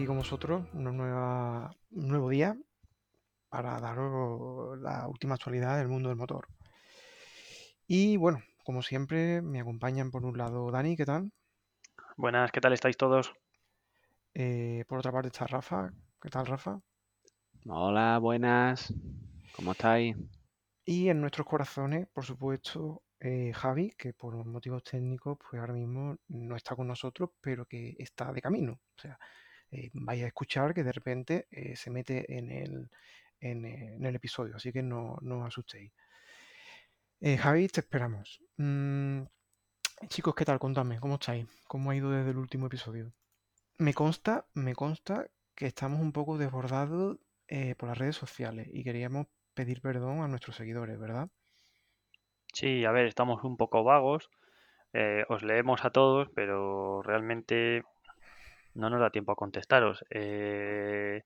aquí con vosotros una nueva, un nuevo día para daros la última actualidad del mundo del motor. Y bueno, como siempre, me acompañan por un lado Dani, ¿qué tal? Buenas, ¿qué tal estáis todos? Eh, por otra parte está Rafa, ¿qué tal Rafa? Hola, buenas. ¿Cómo estáis? Y en nuestros corazones, por supuesto, eh, Javi, que por motivos técnicos, pues ahora mismo no está con nosotros, pero que está de camino. O sea, eh, vais a escuchar que de repente eh, se mete en el, eh, en el episodio, así que no, no os asustéis. Eh, Javi, te esperamos. Mm, chicos, ¿qué tal? Contadme, ¿cómo estáis? ¿Cómo ha ido desde el último episodio? Me consta, me consta que estamos un poco desbordados por las redes sociales y queríamos pedir perdón a nuestros seguidores, ¿verdad? Sí, a ver, estamos un poco vagos. os leemos a todos, pero realmente no nos da tiempo a contestaros. Eh,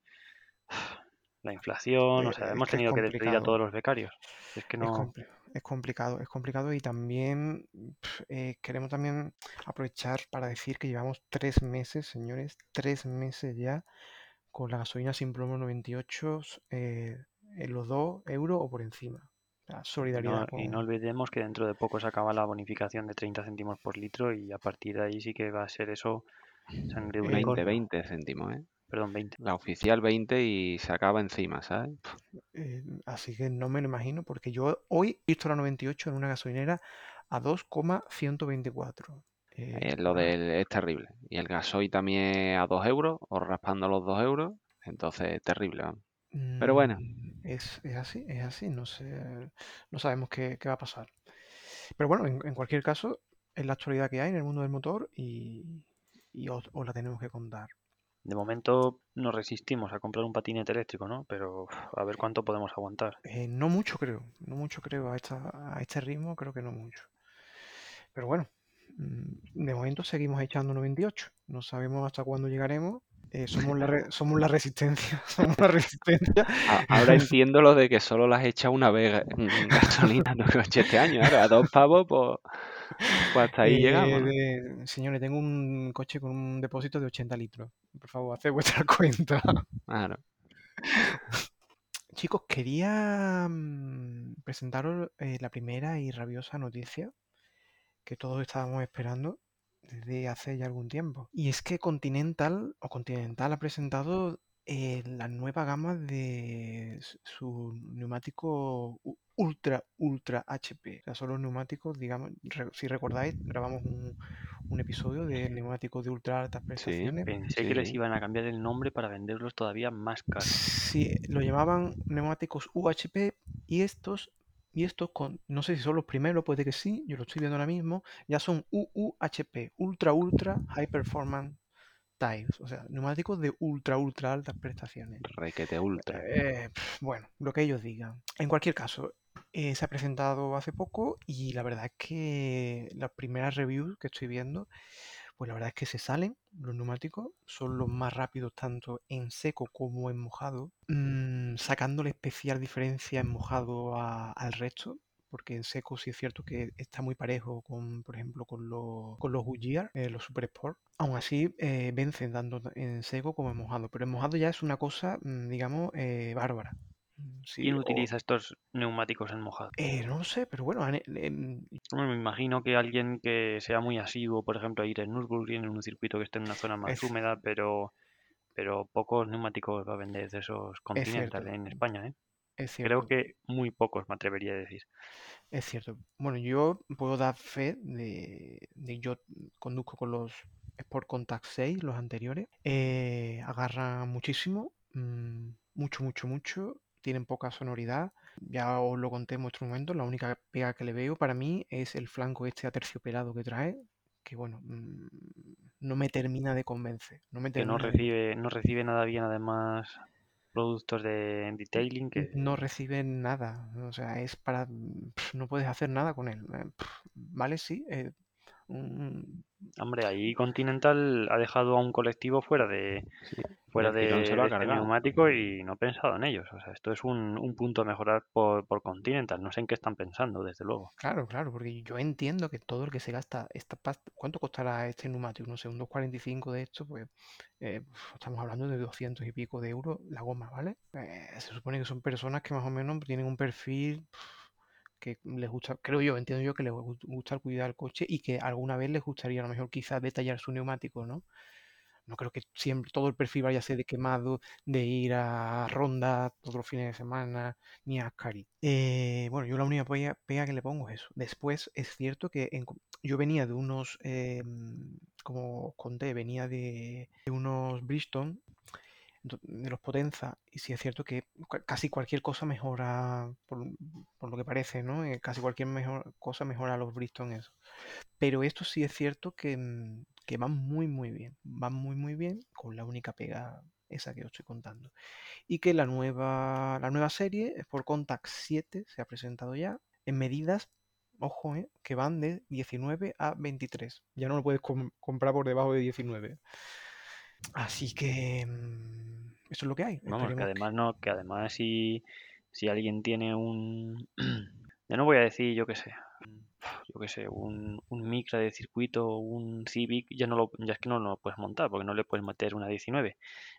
la inflación, Eh, o sea, es hemos tenido que despedir a todos los becarios. Es que Es, no. es complicado, es complicado y también eh, queremos también aprovechar para decir que llevamos tres meses, señores, tres meses ya con la gasolina sin plomo 98 eh, en los 2 euros o por encima. Sea, solidaridad no, y no olvidemos que dentro de poco se acaba la bonificación de 30 céntimos por litro y a partir de ahí sí que va a ser eso sangre de Eh, 20, unicornio. 20 céntimos, ¿eh? Perdón, 20. La oficial 20 y se acaba encima, ¿sabes? eh, así que no me lo imagino porque yo hoy he visto la 98 en una gasolinera a 2,124. Eh, Eh, lo ah, del es terrible. Y el gasoil también a 2 euros, o raspando los 2 euros. Entonces, terrible. Pero bueno, Mm, Es, es así, es así, no sé, no sabemos qué, qué va a pasar. Pero bueno, en, en cualquier caso, es la actualidad que hay en el mundo del motor y, y os, os la tenemos que contar. De momento nos resistimos a comprar un patinete eléctrico, ¿no? Pero a ver cuánto podemos aguantar. Eh, no mucho creo, no mucho creo, a, esta, a este ritmo creo que no mucho. Pero bueno, mm, de momento seguimos echando 98, no sabemos hasta cuándo llegaremos. eh, somos la, re- somos la resistencia, somos la resistencia. ahora entiendo lo de que solo las hecha una vez en gasolina no coche este año. Ahora, a dos pavos, pues, pues hasta ahí Eh, llegamos, ¿no? de- señores, tengo un coche con un depósito de 80 litros. Por favor, haced vuestra cuenta. Claro. Chicos, quería mm, presentaros eh, la primera y rabiosa noticia que todos estábamos esperando desde hace ya algún tiempo. Y es que Continental o Continental ha presentado eh, la nueva gama de su neumático Ultra Ultra HP. O sea, son los neumáticos, digamos, re- si recordáis, grabamos un, un episodio de neumáticos de ultra altas Sí, prestaciones. Pensé sí, que les iban a cambiar el nombre para venderlos todavía más caros. Sí, lo llamaban neumáticos UHP y estos, y estos con, no sé si son los primeros, puede que sí, yo lo estoy viendo ahora mismo, ya son UUHP, Ultra Ultra High Performance Tires, o sea, neumáticos de ultra ultra altas prestaciones. Requete ultra. Eh, bueno, lo que ellos digan. En cualquier caso, eh, se ha presentado hace poco y la verdad es que las primeras reviews que estoy viendo, pues la verdad es que se salen los neumáticos, son los más rápidos tanto en seco como en mojado, mm, sacándole especial diferencia en mojado al resto. Porque en seco sí es cierto que está muy parejo con, por ejemplo, con los, con los eh, los Super Sport. Aún así, eh, vencen tanto en seco como en mojado. Pero en mojado ya es una cosa, mm, digamos, eh, bárbara. Mm, Sí, ¿Quién o- utiliza estos neumáticos en mojado? eh, no lo sé, pero bueno, Hombre, me imagino que alguien que sea muy asiduo, por ejemplo, a ir en Nürburgring, en un circuito que esté en una zona más es, húmeda, pero, pero pocos neumáticos va a vender de esos es Continental cierto, en España, ¿eh? es Creo cierto, que muy pocos me atrevería a decir. es cierto. Bueno, yo puedo dar fe de, de yo conduzco con los Sport Contact 6, los anteriores. eh, agarran muchísimo, mm, mucho, mucho, mucho. Tienen poca sonoridad. Ya os lo conté en vuestro momento. La única pega que le veo para mí es el flanco este aterciopelado que trae. Que bueno, mm, no me termina de convencer. No me Que no termina de recibe, no recibe nada bien además productos de detailing que no recibe nada. O sea, es para. pf, No puedes hacer nada con él. eh, Vale, sí. eh, Hombre, ahí Continental ha dejado a un colectivo fuera de, Sí. fuera de, ha este neumático y no he pensado en ellos. O sea, esto es un, un punto a mejorar por, por Continental. No sé en qué están pensando, desde luego. Claro, claro, porque yo entiendo que todo el que se gasta esta pasta, ¿cuánto costará este neumático? No sé, un 245 de esto, pues eh, estamos hablando de 200 y pico de euros la goma, ¿vale? Eh, se supone que son personas que más o menos tienen un perfil que les gusta, creo yo, entiendo yo que les gu- gusta cuidar el coche y que alguna vez les gustaría a lo mejor quizás detallar su neumático, ¿no? No creo que siempre todo el perfil vaya a ser de quemado, de ir a ronda todos los fines de semana, ni a Ascari. Eh, bueno, yo la única pega, que le pongo es eso. Después es cierto que yo venía de unos, eh, como conté, venía de, unos Bridgestone, de los Potenza, y sí es cierto que casi cualquier cosa mejora, por, por lo que parece, ¿no? Eh, casi cualquier mejor, cosa mejora los Bridgestone eso. Pero esto sí es cierto que, mm, que van muy, muy bien. Van muy, muy bien con la única pega esa que os estoy contando. Y que la nueva, la nueva serie, Sport Contact 7, se ha presentado ya en medidas, ojo, eh, que van de 19 a 23. Ya no lo puedes com- comprar por debajo de 19. Así que mm, eso es lo que hay. Vamos, que Esperemos que- además no, que además si, si alguien tiene un ya no voy a decir yo qué sé, yo qué sé, un, un Micra de circuito, un Civic, ya no lo, ya es que no lo puedes montar porque no le puedes meter una 19,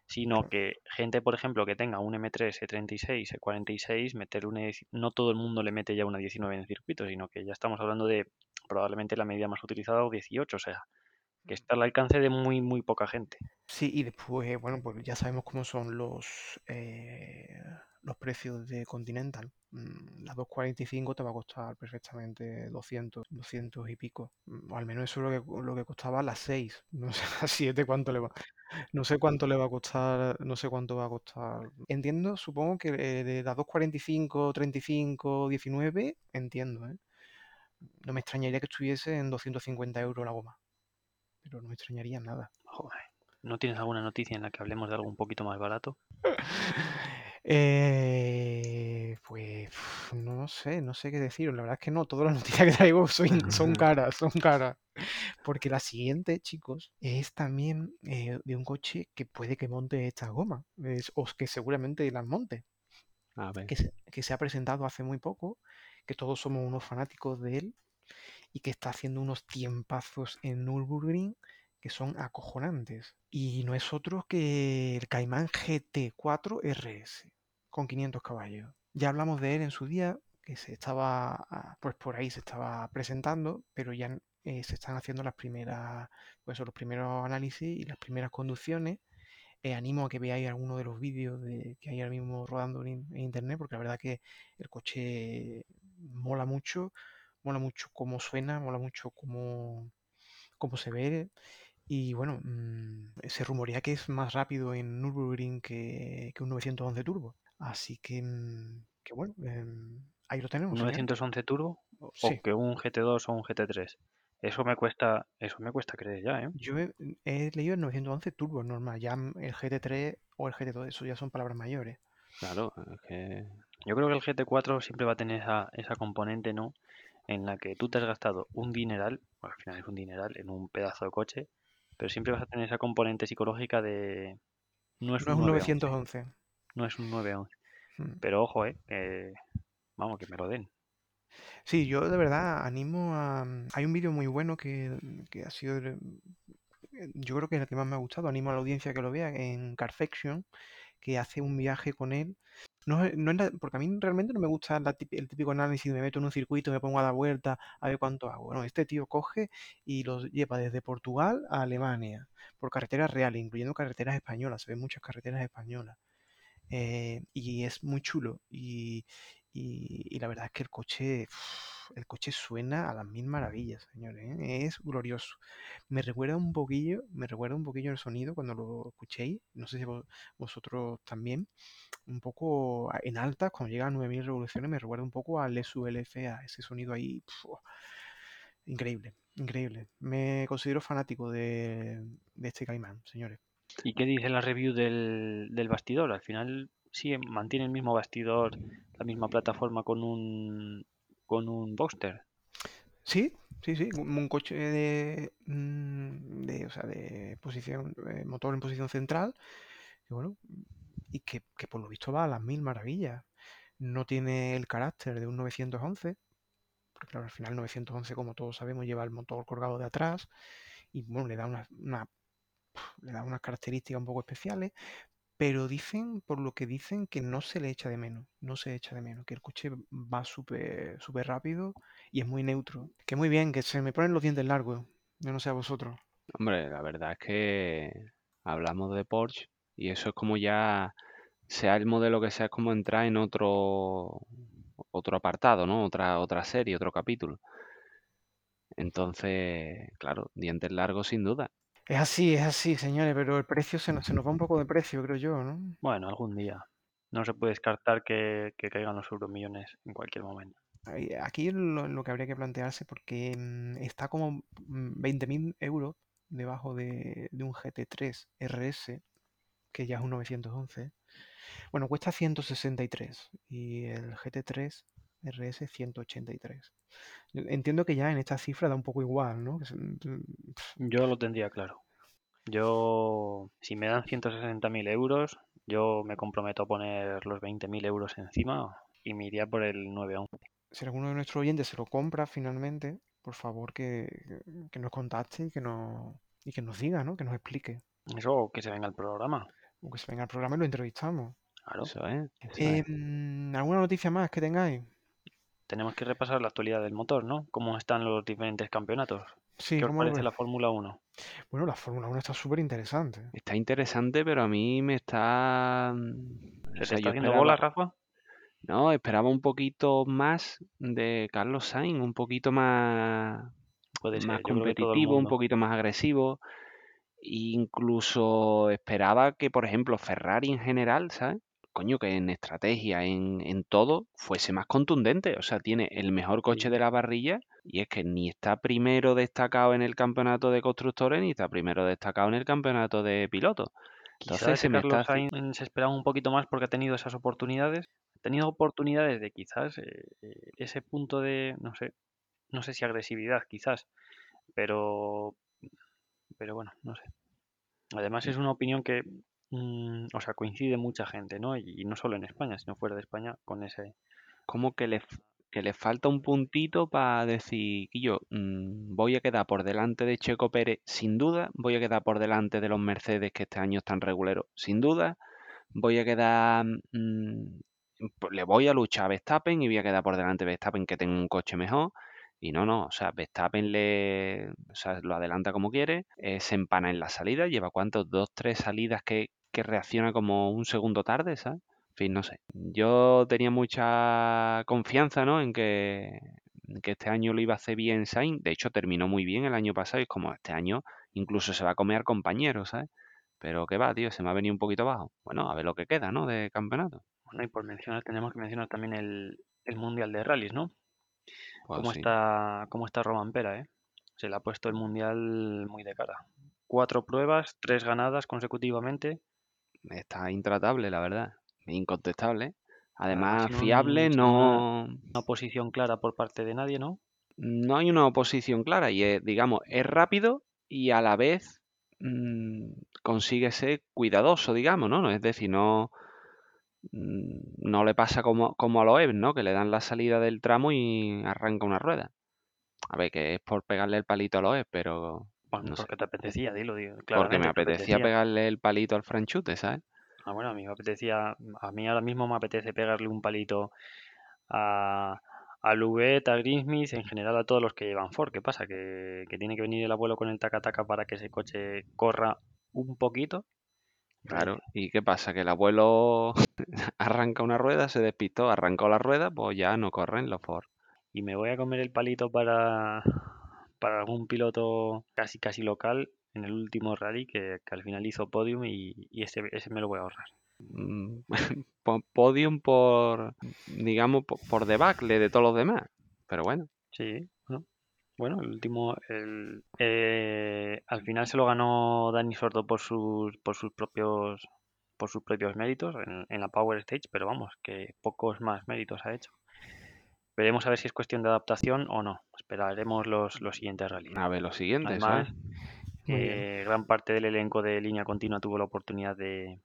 sino que gente, por ejemplo, que tenga un M3, E36, E46, meter una, no todo el mundo le mete ya una 19 en el circuito, sino que ya estamos hablando de probablemente la medida más utilizada o 18, o sea, que está al alcance de muy, muy poca gente. Sí, y después, bueno, pues ya sabemos cómo son los, eh, los precios de Continental. Mm, La 245 te va a costar perfectamente 200, 200 y pico. Mm, O al menos eso es lo que, lo que costaba la 6. No sé a 7 cuánto le va. No sé cuánto le va a costar, no sé cuánto va a costar. Entiendo, supongo que de la 245, 35, 19, entiendo, ¿eh? No me extrañaría que estuviese en 250 euros la goma. Pero no me extrañaría nada. Joder, ¿no tienes alguna noticia en la que hablemos de algo un poquito más barato? Eh, pues no sé, no sé qué decir. La verdad es que no, todas las noticias que traigo son, son caras, son caras. Porque la siguiente, chicos, es también eh, de un coche que puede que monte esta goma, es- o que seguramente las monte, A ver. que se, que se ha presentado hace muy poco, que todos somos unos fanáticos de él y que está haciendo unos tiempazos en Nürburgring que son acojonantes. Y no es otro que el Cayman GT4 RS con 500 caballos. Ya hablamos de él en su día, que se estaba, ah, pues por ahí se estaba presentando, pero ya eh, se están haciendo las primeras, pues los primeros análisis y las primeras conducciones. Eh, animo a que veáis alguno de los vídeos de- que hay ahora mismo rodando en, en internet, porque la verdad que el coche mola mucho, mola mucho cómo suena, mola mucho cómo, cómo se ve. Y bueno, mm, se rumorea que es más rápido en Nürburgring que, que un 911 Turbo. Así que, mm, que bueno, em, ahí lo tenemos. ¿Un señores. 911 Turbo o Sí, que un GT2 o un GT3? Eso me cuesta, eso me cuesta creer ya, ¿eh? yo he, he leído el 911 Turbo normal, ya el GT3 o el GT2, eso ya son palabras mayores. Claro, es que Yo creo que el GT4 siempre va a tener esa, esa componente, ¿no? En la que tú te has gastado un dineral, bueno, al final es un dineral en un pedazo de coche, pero siempre vas a tener esa componente psicológica de no es No es un un 911, 911. no es un 911. Mm. Pero ojo, eh, vamos, que me lo den. Sí, yo de verdad animo a... Hay un vídeo muy bueno que, que ha sido... Yo creo que es el que más me ha gustado. Animo a la audiencia que lo vea en Carfection, que hace un viaje con él. No, no es porque a mí realmente no me gusta la el típico análisis me meto en un circuito, me pongo a dar vueltas, a ver cuánto hago. No, este tío coge y los lleva desde Portugal a Alemania, por carreteras reales, incluyendo carreteras españolas. Se ven muchas carreteras españolas. Eh, y es muy chulo. Y, y- la verdad es que el coche, el coche suena a las mil maravillas, señores. ¿eh? Es glorioso. Me recuerda un poquillo, me recuerda un poquillo el sonido cuando lo escuchéis. No sé si vos- vosotros también. Un poco a- en alta, cuando llega a 9000 revoluciones, me recuerda un poco al SULFA, ese sonido ahí. increíble, increíble. Me considero fanático de, de este Caimán, señores. ¿Y qué dice la review del, del bastidor? Al final sí mantiene el mismo bastidor, la misma plataforma con un con un Boxster. Sí, sí, sí, un, coche de, mm, de, o sea, de posición, eh, motor en posición central, que bueno, y que, que por lo visto va a las mil maravillas. No tiene el carácter de un 911, porque claro, al final 911, como todos sabemos, lleva el motor colgado de atrás y bueno, le da una, una- le da unas características un poco especiales, pero dicen, por lo que dicen, que no se le echa de menos, no se echa de menos, que el coche va súper rápido y es muy neutro. Que muy bien, que se me ponen los dientes largos, yo no sé a vosotros. Hombre, la verdad es que hablamos de Porsche y eso es como ya, sea el modelo que sea, es como entrar en otro, otro apartado, ¿no? Otra, otra serie, otro capítulo. Entonces, claro, dientes largos sin duda. Es así, es así, señores, pero el precio se nos, se nos va un poco de precio, creo yo, ¿no? Bueno, algún día. No se puede descartar que, que caigan los euromillones en cualquier momento. Aquí lo, lo que habría que plantearse, porque mm, está como mm, 20.000 euros debajo de, de un GT3 RS, que ya es un 911. Bueno, cuesta 163 y el GT3 RS 183. Yo Entiendo que ya en esta cifra da un poco igual, ¿no? Se- mm, Yo lo tendría claro. Yo, si me dan 160.000 euros, yo me comprometo a poner los 20.000 euros encima y me iría por el 911. Si alguno de nuestros oyentes se lo compra finalmente, por favor que, nos contacte y que nos, y que nos diga, ¿no? Que nos explique. Eso o que se venga al programa. O que se venga al programa y lo entrevistamos. Claro. Eso es. eso Eh, mm, ¿alguna noticia más que tengáis? Tenemos que repasar la actualidad del motor, ¿no? Cómo están los diferentes campeonatos. Sí, ¿Qué os ¿cómo lo parece la Fórmula 1? Bueno, la Fórmula 1 está súper interesante. Está interesante, pero a mí me está... mm, ¿Se O te sea, está haciendo bola, Rafa? no, esperaba un poquito más de Carlos Sainz, un poquito más, Puede más ser, competitivo, un poquito más agresivo. Incluso esperaba que, por ejemplo, Ferrari en general, ¿sabes? Coño, que en estrategia, en, en todo, fuese más contundente. O sea, tiene el mejor coche de la parrilla y es que ni está primero destacado en el campeonato de constructores ni está primero destacado en el campeonato de pilotos. Quizás Entonces se me está Carlos Sainz se esperaba un poquito más porque ha tenido esas oportunidades. Ha tenido oportunidades de quizás eh, eh, ese punto de, no sé, no sé si agresividad quizás, pero, pero bueno, no sé. Además es una opinión que, mm, o sea, coincide mucha gente, ¿no? Y, no solo en España, sino fuera de España con ese... como que le, que le falta un puntito para decir, yo voy a quedar por delante de Checo Pérez, sin duda, voy a quedar por delante de los Mercedes que este año están reguleros, sin duda, voy a quedar, mm, pues le voy a luchar a Verstappen y voy a quedar por delante de Verstappen que tenga un coche mejor. Y no, no, o sea, Verstappen o sea, lo adelanta como quiere, eh, se empana en la salida, lleva cuántos, dos, tres salidas que, que reacciona como un segundo tarde, ¿sabes? En fin, no sé. Yo tenía mucha confianza, ¿no? En que, que este año lo iba a hacer bien Sainz. De hecho, terminó muy bien el año pasado y es como este año incluso se va a comer compañeros, ¿sabes? Pero qué va, tío, se me ha venido un poquito bajo. Bueno, a ver lo que queda, ¿no? De campeonato. Bueno, y por mencionar, tenemos que mencionar también el, el Mundial de Rallys, ¿no? ¿Cómo sí. está, cómo está Roman Pera, eh? Se le ha puesto el Mundial muy de cara. Cuatro pruebas, tres ganadas consecutivamente. Está intratable, la verdad. Incontestable. Además, un- fiable, no, una posición clara por parte de nadie, ¿no? no hay una oposición clara y es, digamos, es rápido y a la vez mm, consigue ser cuidadoso, digamos, ¿no? No, Es decir, no, no le pasa como, como a Loeb, ¿no? Que le dan la salida del tramo y arranca una rueda. A ver, que es por pegarle el palito a Loeb, pero Bueno, no sé. porque te apetecía, dilo, dilo, Porque me te apetecía apetecía. pegarle el palito al franchute, ¿sabes? Ah, bueno, a mí me apetecía, a mí ahora mismo me apetece pegarle un palito a, a Luguet, a en general a todos los que llevan Ford. ¿Qué pasa? Que, que tiene que venir el abuelo con el taca-taca para que ese coche corra un poquito. Claro. ¿Y qué pasa? Que el abuelo arranca una rueda, se despistó, arrancó la rueda, pues ya no corren los Ford. Y me voy a comer el palito para, para algún piloto casi casi local en el último rally que, que al final hizo podium y, y ese, ese me lo voy a ahorrar. Mm, po- Podium por, digamos, po- por debacle de todos los demás. Pero bueno, Sí, bueno. El último, el, eh, al final se lo ganó Dani Sordo por sus, por sus propios, por sus propios méritos en, en la Power Stage, pero vamos, que pocos más méritos ha hecho. Veremos a ver si es cuestión de adaptación o no. Esperaremos los, los siguientes rallies. a ver lo siguiente, Además, ¿sabes? Muy bien. eh, gran parte del elenco de línea continua tuvo la oportunidad de,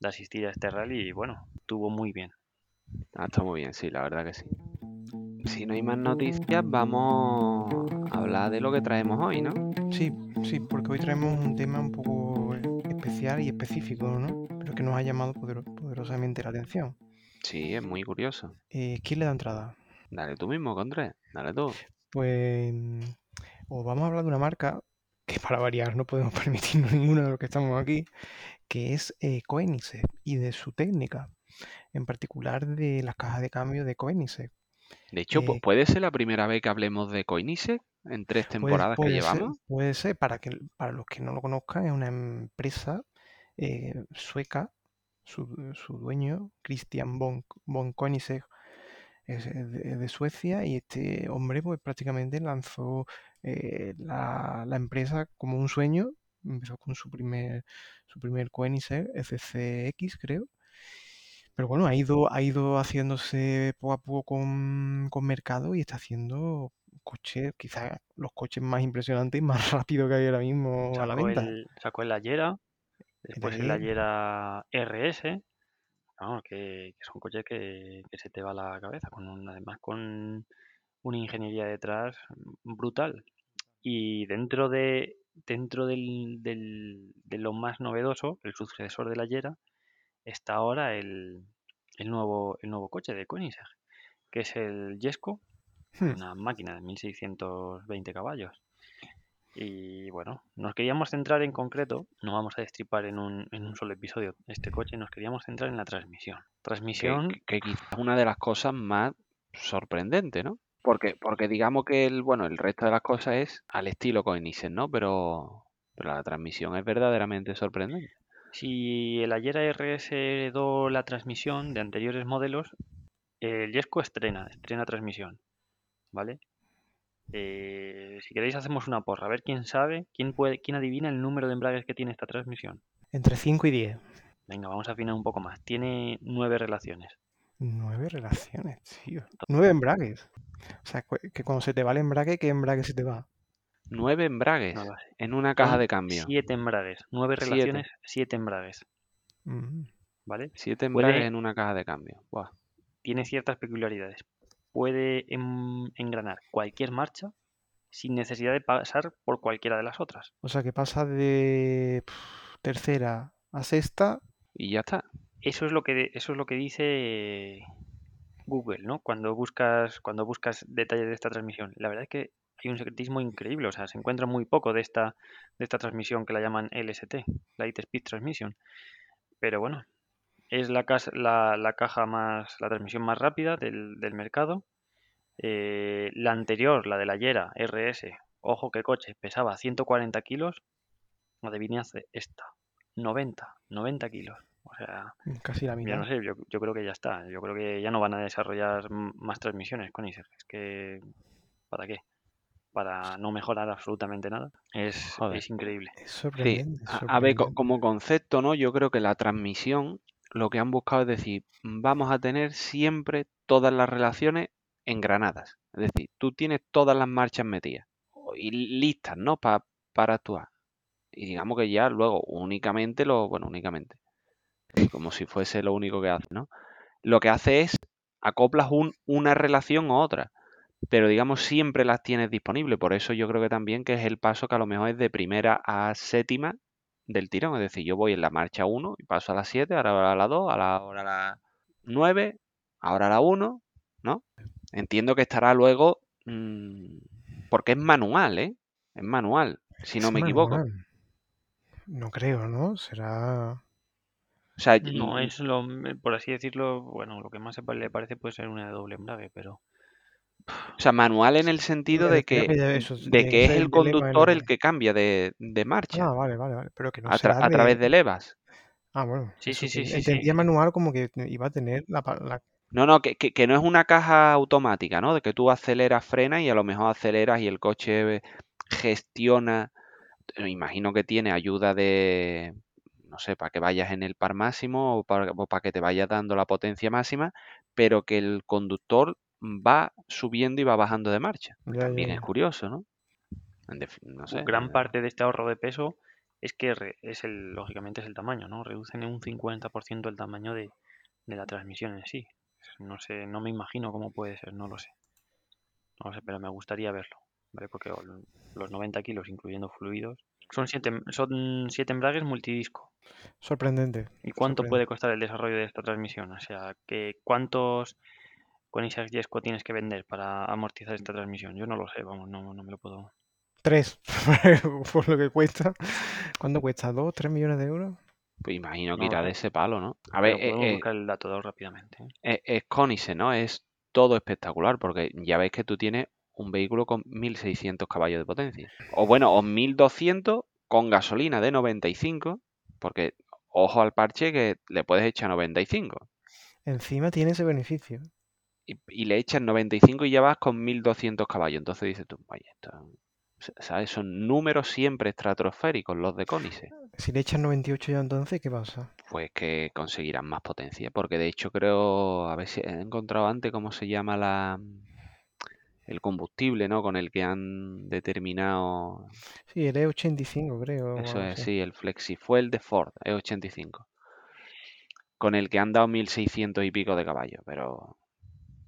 de asistir a este rally y bueno, estuvo muy bien. Ah, está muy bien, sí, la verdad que sí. Si no hay más noticias, vamos a hablar de lo que traemos hoy, ¿no? Sí, sí, porque hoy traemos un tema un poco especial y específico, ¿no? Pero que nos ha llamado poder- poderosamente la atención. Sí, es muy curioso. Eh, ¿Quién le da entrada? Dale tú mismo, Condré, dale tú. Pues os vamos a hablar de una marca que para variar no podemos permitirnos ninguno de los que estamos aquí, que es eh, Koenigsegg y de su técnica, en particular de las cajas de cambio de Koenigsegg. De hecho, pu- Eh, puede ser la primera vez que hablemos de Koenigsegg en tres Puede, temporadas que ser, llevamos. puede ser, para que para los que no lo conozcan, es una empresa eh, sueca, su, su dueño, Christian von, von Koenigsegg, es es de, es de Suecia y este hombre pues prácticamente lanzó eh, la, la empresa como un sueño, empezó con su primer, su primer Koenigsegg FCX creo, pero bueno, ha ido, ha ido haciéndose poco a poco con, con mercado y está haciendo coches, quizás los coches más impresionantes y más rápidos que hay ahora mismo a la Sacó venta. el, sacó el Ayera, después el Ayer, Ayera RS, vamos, que, que son coches que, que se te va la cabeza, con un- además con una ingeniería detrás brutal. Y dentro de dentro del, del- de lo más novedoso, el sucesor del Ayera, está ahora el, el nuevo, el nuevo coche de Koenigsegg, que es el Jesko, hmm, una máquina de 1620 caballos. Y bueno, nos queríamos centrar en concreto, no vamos a destripar en un, en un solo episodio este coche, nos queríamos centrar en la transmisión. Transmisión, que, que quizás es una de las cosas más sorprendentes, ¿no? Porque, porque digamos que el, bueno, el resto de las cosas es al estilo Koenigsegg, ¿no? Pero, pero la transmisión es verdaderamente sorprendente. Si el Ayera RS heredó la transmisión de anteriores modelos, el Jesko estrena, estrena transmisión, ¿vale? Eh, si queréis hacemos una porra, a ver quién sabe, quién puede, quién adivina el número de embragues que tiene esta transmisión. entre 5 y 10. Venga, vamos a afinar un poco más. Tiene nueve relaciones. Nueve relaciones, tío. Nueve embragues. O sea, que cuando se te va el embrague, ¿qué embrague se te va? Nueve embragues No en una caja de cambio. siete embragues. Nueve Siete. relaciones, siete embragues. Mm, ¿Vale? Siete Puede- embragues en una caja de cambio. Buah. Tiene ciertas peculiaridades. Puede em- engranar cualquier marcha sin necesidad de pasar por cualquiera de las otras. O sea, que pasa de tercera a sexta. Y ya está. Eso es lo que eso es lo que dice Google, ¿no? Cuando buscas cuando buscas detalles de esta transmisión. La verdad es que hay un secretismo increíble, o sea, se encuentra muy poco de esta de esta transmisión que la llaman LST, Light Speed Transmission. Pero bueno, es la, cas- la, la caja más, la transmisión más rápida del, del mercado. Eh, la anterior, la de la Yera RS, ojo que coche, pesaba 140 kilos. Adivinad esta, 90, 90 kilos. O sea, Casi la ya mitad. no sé, yo, yo creo que ya está. Yo creo que ya no van a desarrollar más transmisiones con ISEG. Es que, ¿para qué? Para no mejorar absolutamente nada. Es, Joder. es increíble. Es Sí, sorprendente. a, a ver, como concepto, ¿no? Yo creo que la transmisión lo que han buscado es decir, vamos a tener siempre todas las relaciones engranadas. Es decir, tú tienes todas las marchas metidas y listas, ¿no? Pa- para actuar. Y digamos que ya luego únicamente lo, bueno, únicamente, como si fuese lo único que hace, ¿no? Lo que hace es acoplas un- una relación u otra, pero digamos siempre las tienes disponibles. Por eso yo creo que también que es el paso que a lo mejor es de primera a séptima del tirón. Es decir, yo voy en la marcha 1 y paso a la 7, ahora a la 2, ahora a la 9, ahora a la 1, ¿no? Entiendo que estará luego, mm, porque es manual, ¿eh? Es manual, si no Es me equivoco. No creo, ¿no? Será. O sea, No mm, es lo, por así decirlo, bueno, lo que más le parece puede ser una de doble embrague, pero o sea, manual en el sentido de que, de que es el conductor el que cambia de, de marcha Ah, vale, vale, vale. Pero que no a, tra- será a través de. de levas. Ah, bueno. Sí, sí, sí, sí, sí. Entendía manual como que iba a tener la, la- No, no, que, que- que no es una caja automática, ¿no? De que tú aceleras, frenas y a lo mejor aceleras y el coche gestiona. Me imagino que tiene ayuda de, no sé, para que vayas en el par máximo o para, o para que te vayas dando la potencia máxima, pero que el conductor va subiendo y va bajando de marcha. Ya, También ya. es curioso, ¿no? En defi- no sé. gran eh, parte de este ahorro de peso es que es el, lógicamente es el tamaño, ¿no? Reducen en un 50% el tamaño de, de la transmisión en sí. No sé, no me imagino cómo puede ser, no lo sé. No lo sé, pero me gustaría verlo, ¿vale? Porque los 90 kilos, incluyendo fluidos, son siete, son siete embragues multidisco. Sorprendente. ¿Y cuánto puede costar el desarrollo de esta transmisión? O sea, que ¿cuántos con Isaac Yesco tienes que vender para amortizar esta transmisión? Yo no lo sé, vamos, no, no me lo puedo... Tres, por lo que cuesta. ¿Cuánto cuesta? ¿Dos, tres millones de euros? Pues imagino que irá de ese palo, ¿no? A ver, eh, eh, buscar el dato rápidamente. ¿eh? Es, es ¿no? Es todo espectacular, porque ya veis que tú tienes un vehículo con 1600 caballos de potencia. O bueno, o 1200 con gasolina de 95, porque ojo al parche que le puedes echar 95. Encima tiene ese beneficio. Y, le echas 95 y ya vas con 1200 caballos. Entonces dices tú, vaya, esto, ¿sabes? Son números siempre estratosféricos los de Cónice. Si le echas 98 ya entonces, ¿qué pasa? Pues que conseguirán más potencia, porque de hecho creo, a ver si he encontrado antes cómo se llama la, el combustible, ¿no? Con el que han determinado. Sí, el E85, creo. Eso es, sí, el FlexiFuel de Ford, E85. Con el que han dado 1600 y pico de caballos, pero.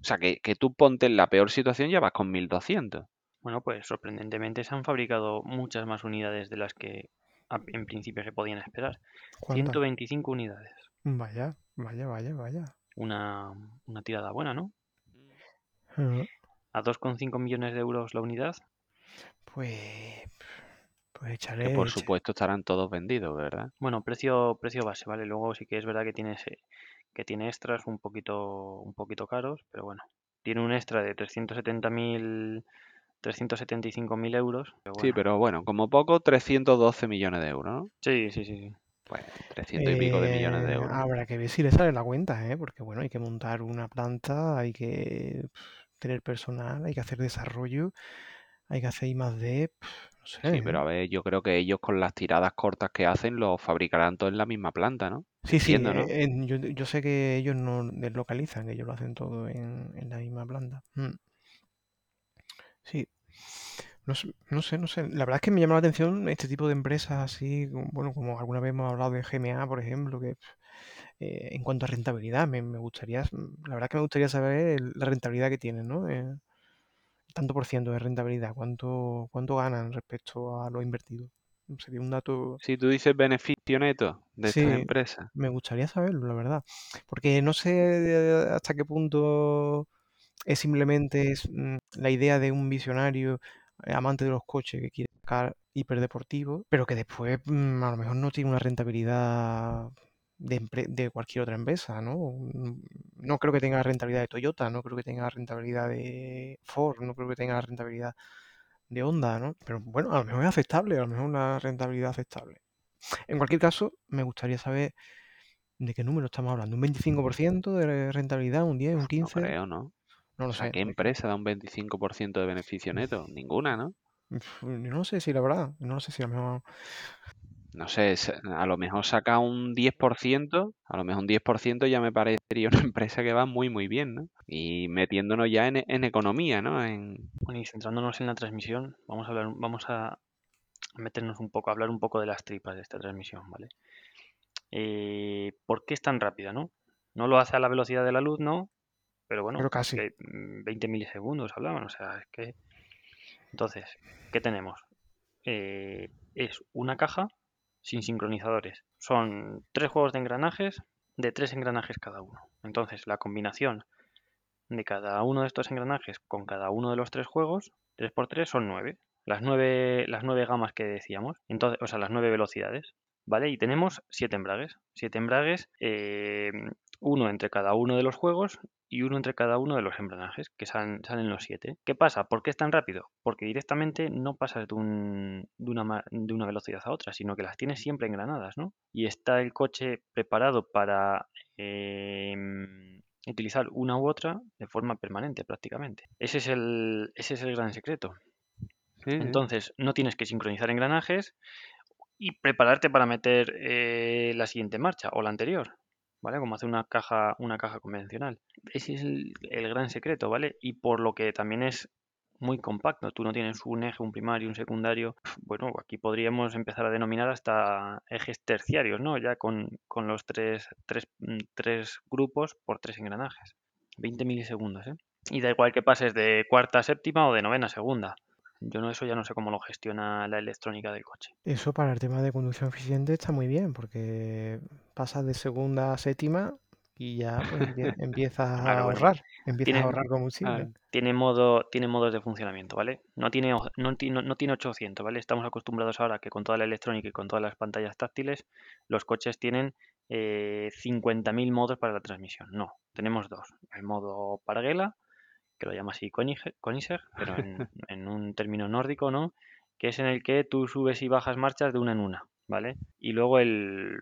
O sea, que, que tú ponte en la peor situación ya vas con 1200. Bueno, pues sorprendentemente se han fabricado muchas más unidades de las que en principio se podían esperar. 125 unidades. Vaya, vaya, vaya, vaya. Una, una tirada buena, ¿no? a 2,5 millones de euros la unidad. Pues, pues echaré. Que por supuesto estarán todos vendidos, ¿verdad? Bueno, precio, precio base, ¿vale? Luego sí que es verdad que tiene, que tiene extras un poquito, un poquito caros, pero bueno. Tiene un extra de 370.000 375.000 euros. Sí, pero bueno, como poco 312 millones de euros, ¿no? Sí, sí, sí. Pues 300 y pico de millones de euros. Habrá que ver si le sale la cuenta, ¿eh? Porque bueno, hay que montar una planta, hay que tener personal, hay que hacer desarrollo, hay que hacer I más D, no sé. Sí, pero a ver, yo creo que ellos con las tiradas cortas que hacen lo fabricarán todo en la misma planta, ¿no? Sí, sí, eh, yo, sé que ellos no deslocalizan, ellos lo hacen todo en, la misma planta. Mm. Sí. No, no, sé, no sé. La verdad es que me llama la atención este tipo de empresas así, bueno, como alguna vez hemos hablado de GMA, por ejemplo, que eh, en cuanto a rentabilidad, me, gustaría, la verdad que me gustaría saber la rentabilidad que tienen, ¿no? Eh, tanto por ciento de rentabilidad, cuánto, cuánto ganan respecto a lo invertido. Sería un dato. Si tú dices beneficio neto de esta empresa. Me gustaría saberlo, la verdad. Porque no sé hasta qué punto es simplemente es, mm, la idea de un visionario eh, amante de los coches que quiere sacar hiperdeportivo, pero que después mm, a lo mejor no tiene una rentabilidad de, cualquier otra empresa, ¿no? No creo que tenga la rentabilidad de Toyota, no creo que tenga la rentabilidad de Ford, no creo que tenga la rentabilidad de Honda, ¿no? Pero bueno, a lo mejor es aceptable, a lo mejor una rentabilidad aceptable. En cualquier caso, me gustaría saber de qué número estamos hablando. ¿Un 25% de rentabilidad? ¿Un 10? ¿Un 15? No creo, ¿no? No lo sé. ¿Qué empresa da un 25% de beneficio neto? Ninguna, ¿no? No sé si la verdad, no sé si a lo mejor no sé, a lo mejor saca un 10%, a lo mejor un 10% ya me parecería una empresa que va muy, muy bien, ¿no? Y metiéndonos ya en, economía, ¿no? En... Bueno, y centrándonos en la transmisión, vamos a hablar, vamos a meternos un poco, a hablar un poco de las tripas de esta transmisión, ¿vale? Eh, ¿Por qué es tan rápida, no? No lo hace a la velocidad de la luz, ¿no? Pero bueno, Pero casi. 20 milisegundos hablaban, o sea, es que... Entonces, ¿qué tenemos? Eh, es una caja sin sincronizadores. Son tres juegos de engranajes de tres engranajes cada uno. Entonces, la combinación de cada uno de estos engranajes con cada uno de los tres juegos, 3x3 son 9. Las nueve, las nueve gamas que decíamos, entonces, o sea, las nueve velocidades. ¿Vale? Y tenemos siete embragues. Siete embragues, eh, uno entre cada uno de los juegos y uno entre cada uno de los engranajes, que salen, salen los siete. ¿Qué pasa? ¿Por qué es tan rápido? Porque directamente no pasas de, un, de, una, de, una, velocidad a otra, sino que las tienes siempre engranadas, ¿no? Y está el coche preparado para em, utilizar una u otra de forma permanente prácticamente. Ese es el, ese es el gran secreto. Entonces, no tienes que sincronizar engranajes y prepararte para meter eh, la siguiente marcha o la anterior. ¿Vale? Como hace una caja, una caja convencional. Ese es el, gran secreto, ¿vale? Y por lo que también es muy compacto. Tú no tienes un eje, un primario, un secundario. Bueno, aquí podríamos empezar a denominar hasta ejes terciarios, ¿no? Ya con, con los tres, tres, mm, tres grupos por tres engranajes. 20 milisegundos, ¿eh? Y da igual que pases de cuarta a séptima o de novena a segunda. Yo no eso ya no sé cómo lo gestiona la electrónica del coche. Eso para el tema de conducción eficiente está muy bien, porque pasas de segunda a séptima y ya pues, empie- empiezas a Claro, bueno. ahorrar, empiezas Tiene- a ahorrar combustible. Tiene modo, tiene modos de funcionamiento, ¿vale? No tiene, no- no tiene 800, ¿vale? Estamos acostumbrados ahora que con toda la electrónica y con todas las pantallas táctiles, los coches tienen eh, 50.000 modos para la transmisión. No, tenemos dos. El modo Parguela, que lo llama así Koenigsegg, pero en, en un término nórdico, ¿no? Que es en el que tú subes y bajas marchas de una en una, ¿vale? Y luego el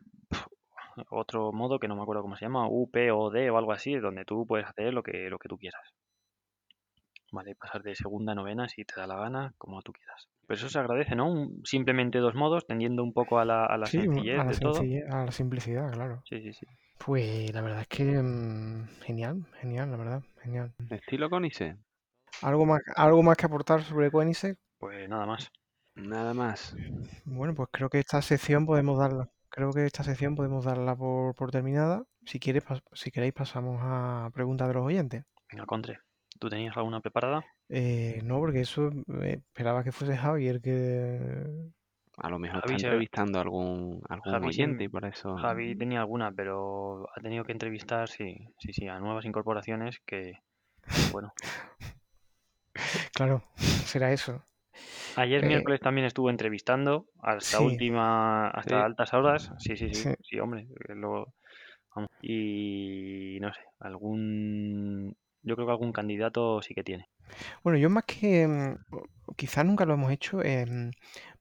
otro modo que no me acuerdo cómo se llama, U, P o D o algo así, donde tú puedes hacer lo que, lo que tú quieras. Vale, pasar de segunda a novena si te da la gana, como tú quieras. Pero eso se agradece, ¿no? Un- simplemente dos modos, tendiendo un poco a la, a la Sí, sencillez a la de todo. a la simplicidad, claro. Sí, sí, sí. Pues la verdad es que mm, genial, genial, la verdad, genial. Estilo Conice. ¿Algo más, algo más que aportar sobre Koenigsegg? Pues nada más. Nada más. Bueno, pues creo que esta sección podemos darla. Creo que esta sección podemos darla por, por terminada. Si quieres, pas- si queréis pasamos a preguntas de los oyentes. Venga, Contre, ¿tú tenías alguna preparada? Eh, no, porque eso eh, esperaba que fuese Javi el que A lo mejor Javi está se- entrevistando a algún, algún Javi oyente y por eso. Javi tenía alguna, pero ha tenido que entrevistar, sí, sí, sí, a nuevas incorporaciones que, bueno, Claro, será eso. ayer Eh, miércoles también estuvo entrevistando hasta sí. última, hasta Sí. altas horas, sí, sí, sí, Sí. sí, hombre, eh, lo- vamos. y no sé, algún, yo creo que algún candidato sí que tiene. Bueno, yo más que mm, quizás nunca lo hemos hecho, em,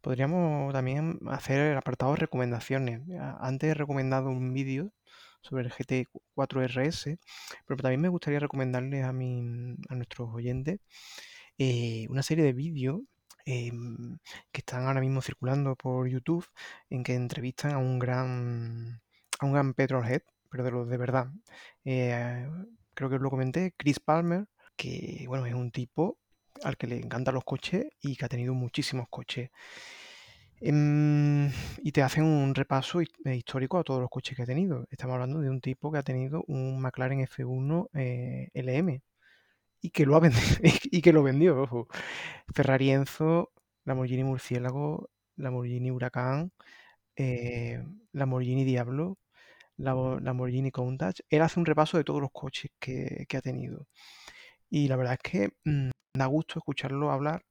podríamos también hacer el apartado de recomendaciones. Antes he recomendado un vídeo sobre el GT4 RS, pero también me gustaría recomendarles a, mi, a nuestros oyentes eh, una serie de vídeos em, que están ahora mismo circulando por YouTube en que entrevistan a un gran, a un gran petrolhead, pero de los de verdad. Eh, creo que lo comenté, Chris Palmer, que bueno, es un tipo al que le encantan los coches y que ha tenido muchísimos coches. Em, y te hacen un repaso eh, histórico a todos los coches que ha tenido. Estamos hablando de un tipo que ha tenido un McLaren F1 eh, LM y que lo ha y que lo vendió. Ferrari Enzo, Lamborghini Murciélago, Lamborghini Huracán, eh, Lamborghini Diablo, Lamborghini Countach. Él hace un repaso de todos los coches que, que ha tenido. Y la verdad es que mm, da gusto escucharlo hablar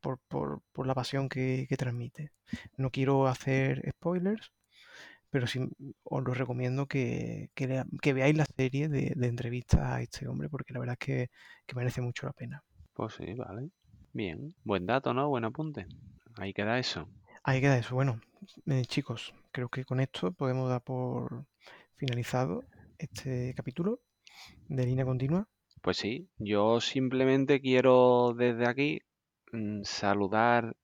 por, por- por la pasión que, que transmite. No quiero hacer spoilers, pero sí os lo recomiendo que, que veáis la serie de, de entrevistas a este hombre, porque la verdad es que, que merece mucho la pena. Pues sí, vale. Bien. Buen dato, ¿no? Buen apunte. Ahí queda eso. Ahí queda eso. Bueno, eh, chicos, creo que con esto podemos dar por finalizado este capítulo de línea continua. Pues sí, yo simplemente quiero desde aquí mm, saludar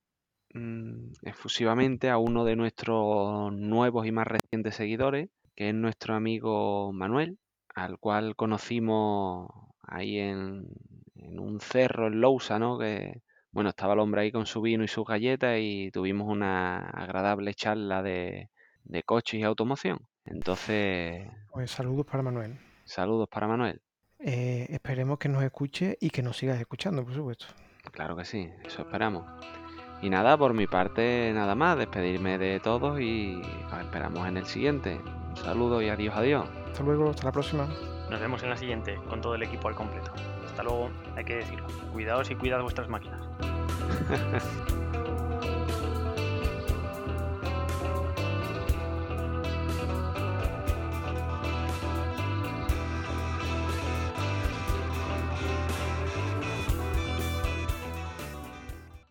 mm, efusivamente a uno de nuestros nuevos y más recientes seguidores, que es nuestro amigo Manuel, al cual conocimos ahí en, en un cerro en Lousa, ¿no? Que, bueno, estaba el hombre ahí con su vino y sus galletas y tuvimos una agradable charla de, de coches y automoción. Entonces, Pues saludos para Manuel. saludos para Manuel. Eh, esperemos que nos escuche y que nos sigas escuchando, por supuesto. Claro que sí, eso esperamos. Y nada, por mi parte, nada más, despedirme de todos y nos esperamos en el siguiente. Un saludo y adiós, adiós. Hasta luego, hasta la próxima. Nos vemos en la siguiente con todo el equipo al completo. Hasta luego, hay que decirlo. Cuidaos y cuidad vuestras máquinas.